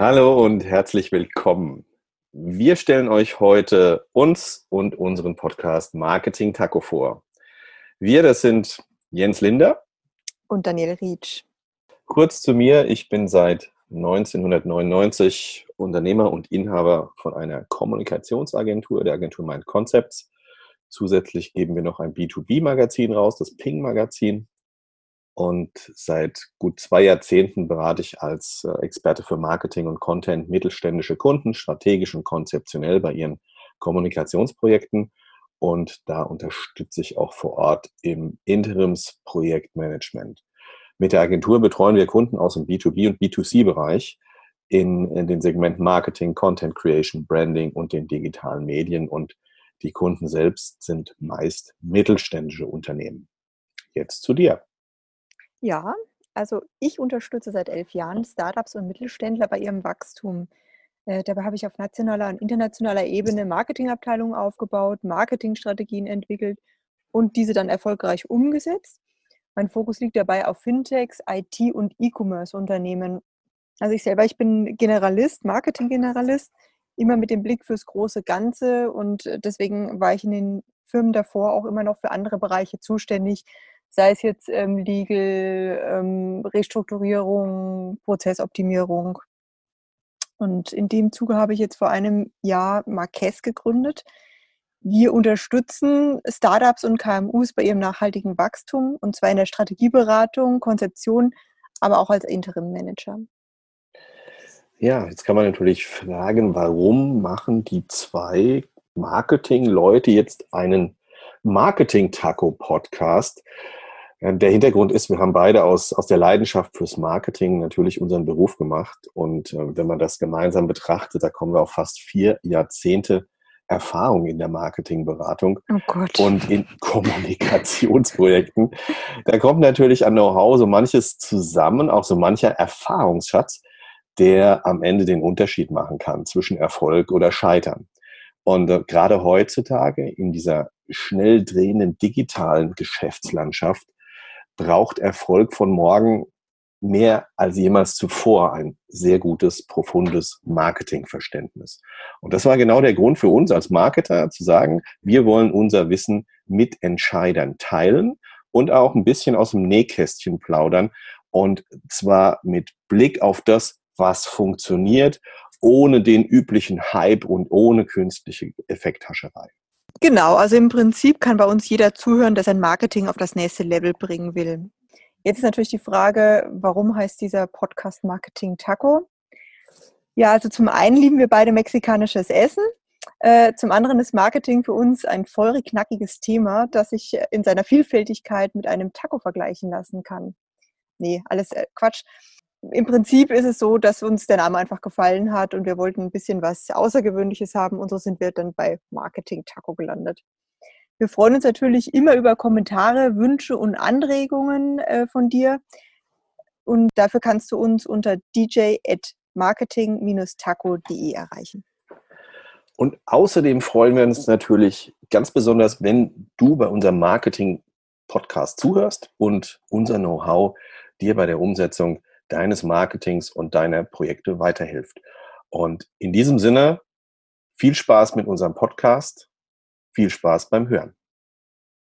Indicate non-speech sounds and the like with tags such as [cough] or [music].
Hallo und herzlich willkommen. Wir stellen euch heute uns und unseren Podcast Marketing Taco vor. Wir, das sind Jens Linder und Daniel Rietsch. Kurz zu mir, ich bin seit 1999 Unternehmer und Inhaber von einer Kommunikationsagentur, der Agentur Mind Concepts. Zusätzlich geben wir noch ein B2B-Magazin raus, das Ping Magazin. Und seit gut zwei Jahrzehnten berate ich als äh, Experte für Marketing und Content mittelständische Kunden, strategisch und konzeptionell bei ihren Kommunikationsprojekten. Und da unterstütze ich auch vor Ort im Interimsprojektmanagement. Mit der Agentur betreuen wir Kunden aus dem B2B und B2C-Bereich in, in den Segmenten Marketing, Content Creation, Branding und den digitalen Medien. Und die Kunden selbst sind meist mittelständische Unternehmen. Jetzt zu dir. Ja, also ich unterstütze seit elf Jahren Startups und Mittelständler bei ihrem Wachstum. Äh, dabei habe ich auf nationaler und internationaler Ebene Marketingabteilungen aufgebaut, Marketingstrategien entwickelt und diese dann erfolgreich umgesetzt. Mein Fokus liegt dabei auf Fintechs, IT und E-Commerce-Unternehmen. Also ich selber, ich bin Generalist, Marketing-Generalist, immer mit dem Blick fürs große Ganze und deswegen war ich in den Firmen davor auch immer noch für andere Bereiche zuständig, sei es jetzt ähm, Legal, ähm, Restrukturierung, Prozessoptimierung. Und in dem Zuge habe ich jetzt vor einem Jahr Marques gegründet. Wir unterstützen Startups und KMUs bei ihrem nachhaltigen Wachstum und zwar in der Strategieberatung, Konzeption, aber auch als Interim Manager. Ja, jetzt kann man natürlich fragen, warum machen die zwei Marketing-Leute jetzt einen Marketing-Taco-Podcast? Der Hintergrund ist, wir haben beide aus, aus der Leidenschaft fürs Marketing natürlich unseren Beruf gemacht. Und äh, wenn man das gemeinsam betrachtet, da kommen wir auf fast vier Jahrzehnte Erfahrung in der Marketingberatung oh und in [laughs] Kommunikationsprojekten. Da kommt natürlich an Know-how so manches zusammen, auch so mancher Erfahrungsschatz, der am Ende den Unterschied machen kann zwischen Erfolg oder Scheitern. Und äh, gerade heutzutage in dieser schnell drehenden digitalen Geschäftslandschaft braucht Erfolg von morgen mehr als jemals zuvor ein sehr gutes, profundes Marketingverständnis. Und das war genau der Grund für uns als Marketer zu sagen, wir wollen unser Wissen mit Entscheidern teilen und auch ein bisschen aus dem Nähkästchen plaudern und zwar mit Blick auf das, was funktioniert, ohne den üblichen Hype und ohne künstliche Effekthascherei. Genau, also im Prinzip kann bei uns jeder zuhören, der sein Marketing auf das nächste Level bringen will. Jetzt ist natürlich die Frage, warum heißt dieser Podcast Marketing Taco? Ja, also zum einen lieben wir beide mexikanisches Essen. Äh, zum anderen ist Marketing für uns ein feurig knackiges Thema, das sich in seiner Vielfältigkeit mit einem Taco vergleichen lassen kann. Nee, alles äh, Quatsch im Prinzip ist es so, dass uns der Name einfach gefallen hat und wir wollten ein bisschen was Außergewöhnliches haben und so sind wir dann bei Marketing Taco gelandet. Wir freuen uns natürlich immer über Kommentare, Wünsche und Anregungen äh, von dir. Und dafür kannst du uns unter dj.marketing-taco.de erreichen. Und außerdem freuen wir uns natürlich ganz besonders, wenn du bei unserem Marketing-Podcast zuhörst und unser Know-how dir bei der Umsetzung deines Marketings und deiner Projekte weiterhilft. Und in diesem Sinne, viel Spaß mit unserem Podcast, viel Spaß beim Hören.